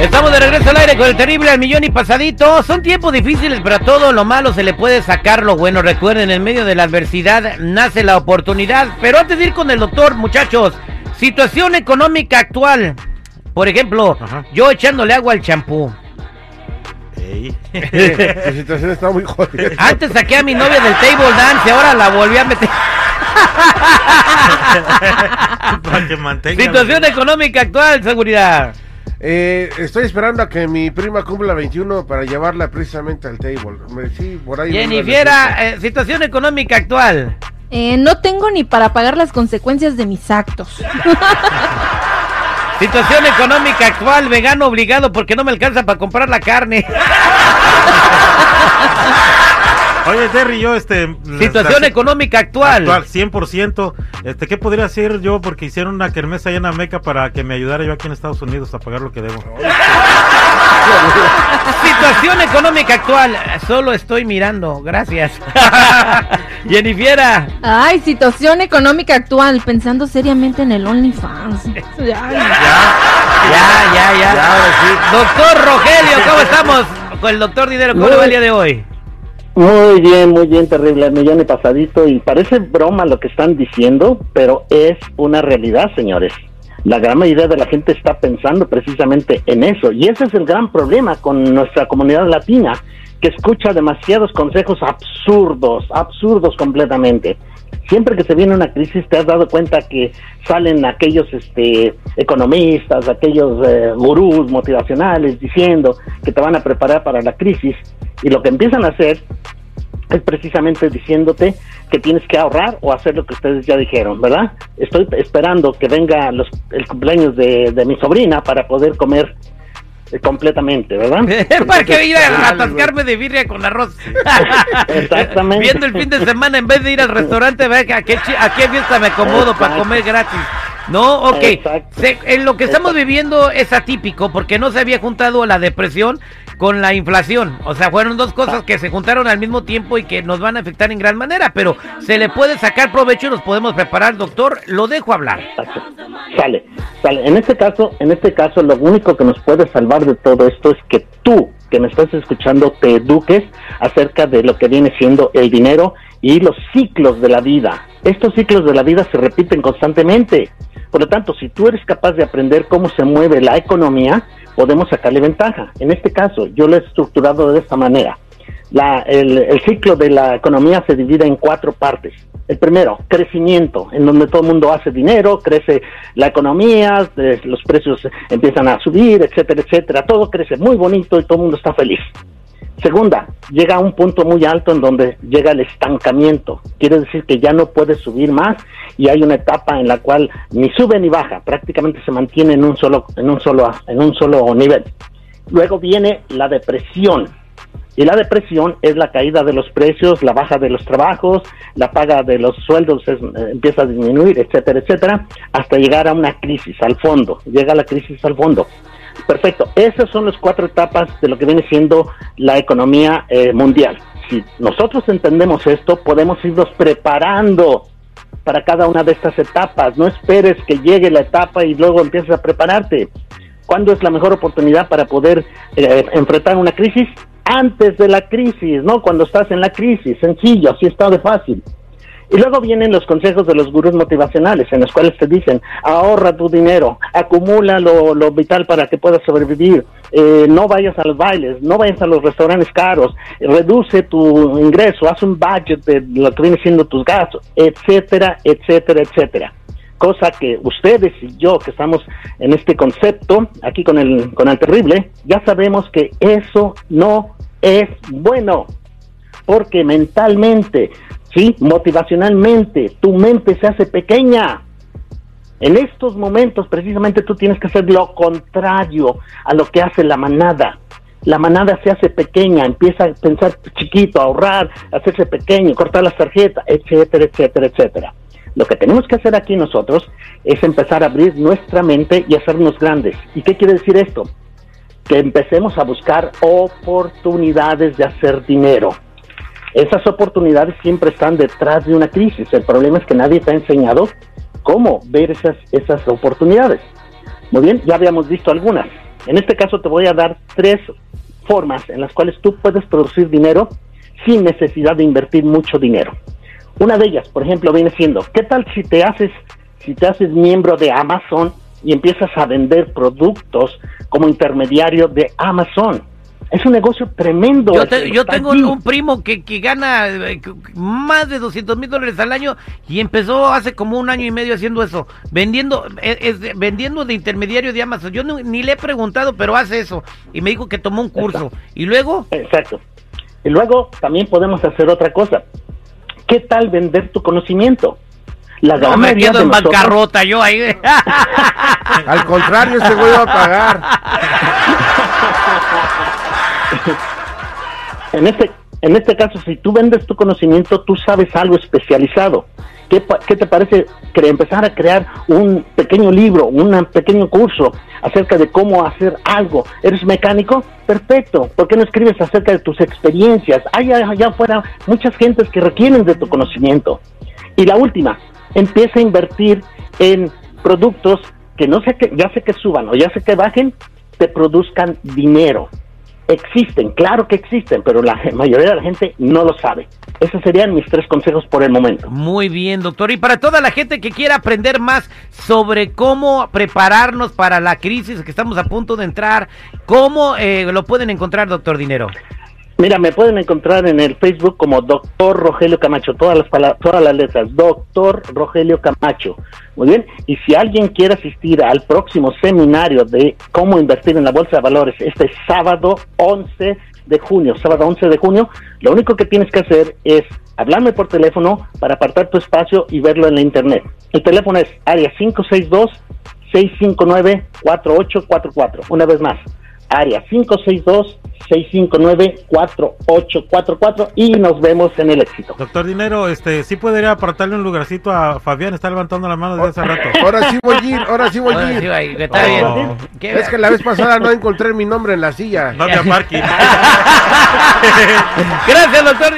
Estamos de regreso al aire con el terrible al millón y pasadito. Son tiempos difíciles, pero a todo lo malo se le puede sacar lo bueno. Recuerden, en medio de la adversidad nace la oportunidad. Pero antes de ir con el doctor, muchachos, situación económica actual. Por ejemplo, Ajá. yo echándole agua al champú. Tu situación está muy jodida. Antes saqué a mi novia del table dance y ahora la volví a meter. Para que mantenga. Situación económica actual, seguridad. Eh, estoy esperando a que mi prima cumpla 21 para llevarla precisamente al table. Me- Sí, por ahí. Jennifiera, eh, situación económica actual. Eh, no tengo ni para pagar las consecuencias de mis actos. Situación económica actual, vegano obligado porque no me alcanza para comprar la carne. Oye, Terry, yo, este. Situación la- económica actual. Actual, 100%. Este, ¿Qué podría hacer yo? Porque hicieron una kermesa allá en Ameca para que me ayudara yo aquí en Estados Unidos a pagar lo que debo. Situación económica actual. Solo estoy mirando. Gracias. Jennifiera. Ay, situación económica actual, pensando seriamente en el OnlyFans. Ay, Ya, ya, ya. Ya, ahora sí. Doctor Rogelio, ¿cómo estamos? Con el doctor Dinero, ¿cómo le va el día de hoy? Muy bien, muy bien, terrible, millón y pasadito. Y parece broma lo que están diciendo, pero es una realidad, señores. La gran mayoría de la gente está pensando precisamente en eso. Y ese es el gran problema con nuestra comunidad latina, que escucha demasiados consejos absurdos, absurdos completamente. Siempre que se viene una crisis, te has dado cuenta que salen aquellos este, economistas, aquellos eh, gurús motivacionales diciendo que te van a preparar para la crisis. Y lo que empiezan a hacer es precisamente diciéndote que tienes que ahorrar o hacer lo que ustedes ya dijeron, ¿verdad? Estoy esperando que venga los, el cumpleaños de, mi sobrina para poder comer completamente, ¿verdad? Para que ir a atascarme de birria con arroz. Exactamente. Viendo el fin de semana, en vez de ir al restaurante, a qué, a qué fiesta me acomodo para comer gratis. No, ok. Se- en lo que estamos Exacto. viviendo es atípico porque no se había juntado la depresión con la inflación. O sea, fueron dos cosas que se juntaron al mismo tiempo y que nos van a afectar en gran manera. Pero se le puede sacar provecho y nos podemos preparar, doctor. Lo dejo hablar. Exacto. Sale, sale. En este caso, en este caso, lo único que nos puede salvar de todo esto es que tú, que me estás escuchando, te eduques acerca de lo que viene siendo el dinero y los ciclos de la vida. Estos ciclos de la vida se repiten constantemente. Por lo tanto, si tú eres capaz de aprender cómo se mueve la economía, podemos sacarle ventaja. En este caso, yo lo he estructurado de esta manera. La- el, el ciclo de la economía se divide en cuatro partes. El primero, crecimiento, en donde todo el mundo hace dinero, crece la economía, eh, los precios empiezan a subir, etcétera, etcétera. Todo crece muy bonito y todo el mundo está feliz. Segunda, llega a un punto muy alto en donde llega el estancamiento. Quiere decir que ya no puede subir más y hay una etapa en la cual ni sube ni baja, prácticamente se mantiene en un solo, en un solo, en un solo nivel. Luego viene la depresión. Y la depresión es la caída de los precios, la baja de los trabajos, la paga de los sueldos es- eh, empieza a disminuir, etcétera, etcétera, hasta llegar a una crisis, al fondo. Llega la crisis al fondo. Perfecto. Esas son las cuatro etapas de lo que viene siendo la economía eh, mundial. Si nosotros entendemos esto, podemos irnos preparando para cada una de estas etapas. No esperes que llegue la etapa y luego empieces a prepararte. ¿Cuándo es la mejor oportunidad para poder eh, enfrentar una crisis? Antes de la crisis, ¿no? Cuando estás en la crisis, sencillo, así está de fácil. Y luego vienen los consejos de los gurús motivacionales, en los cuales te dicen, ahorra tu dinero, acumula lo, lo vital para que puedas sobrevivir, eh, no vayas a los bailes, no vayas a los restaurantes caros, reduce tu ingreso, haz un budget de lo que viene siendo tus gastos, etcétera, etcétera, etcétera. Cosa que ustedes y yo que estamos en este concepto, aquí con el, con el terrible, ya sabemos que eso no es bueno porque mentalmente, sí, motivacionalmente, tu mente se hace pequeña. En estos momentos, precisamente, tú tienes que hacer lo contrario a lo que hace la manada. La manada se hace pequeña, empieza a pensar chiquito, a ahorrar, a hacerse pequeño, cortar las tarjetas, etcétera, etcétera, etcétera. Lo que tenemos que hacer aquí nosotros es empezar a abrir nuestra mente y hacernos grandes. ¿Y qué quiere decir esto? Que empecemos a buscar oportunidades de hacer dinero. Esas oportunidades siempre están detrás de una crisis. El problema es que nadie te ha enseñado cómo ver esas, esas oportunidades. Muy bien, ya habíamos visto algunas. En este caso te voy a dar tres formas en las cuales tú puedes producir dinero sin necesidad de invertir mucho dinero. Una de ellas, por ejemplo, viene siendo, ¿qué tal si te haces si te haces miembro de Amazon y empiezas a vender productos como intermediario de Amazon? Es un negocio tremendo. Yo, te- tengo un primo que, que gana eh, más de 200 mil dólares al año y empezó hace como un año y medio haciendo eso, vendiendo eh, es vendiendo de intermediario de Amazon. Yo no- ni le he preguntado, pero hace eso y me dijo que tomó un curso. Y luego, Exacto. Y luego también podemos hacer otra cosa. ¿Qué tal vender tu conocimiento? La no, me quedo de en nosotros- bancarrota yo ahí. Al contrario, este güey va a pagar. En este, en este caso, si tú vendes tu conocimiento, tú sabes algo especializado. ¿Qué, qué te parece cre- empezar a crear un pequeño libro, un pequeño curso acerca de cómo hacer algo? ¿Eres mecánico? Perfecto. ¿Por qué no escribes acerca de tus experiencias? Hay allá afuera muchas gentes que requieren de tu conocimiento. Y la última, empieza a invertir en productos que no sé que, ya sé que suban o ya sé que bajen, te produzcan dinero. Existen, claro que existen, pero la mayoría de la gente no lo sabe. Esos serían mis tres consejos por el momento. Muy bien, doctor. Y para toda la gente que quiera aprender más sobre cómo prepararnos para la crisis que estamos a punto de entrar, ¿cómo eh, lo pueden encontrar, doctor Dinero? Mira, me pueden encontrar en el Facebook como Doctor Rogelio Camacho, todas las pala- todas las letras, Doctor Rogelio Camacho. Muy bien, y si alguien quiere asistir al próximo seminario de cómo invertir en la bolsa de valores, este sábado 11 de junio, sábado 11 de junio, lo único que tienes que hacer es hablarme por teléfono para apartar tu espacio y verlo en la internet. El teléfono es área 562 659-4844. Una vez más, área 562-659-4844 y nos vemos en el éxito. Doctor Dinero, este, sí podría apartarle un lugarcito a Fabián, está levantando la mano desde hace rato. Ahora sí voy a ir, ahora sí voy a Ahora sí, ir. está Oh. bien. ¿Qué? Es que la vez pasada no encontré mi nombre en la silla. No te. Gracias, doctor.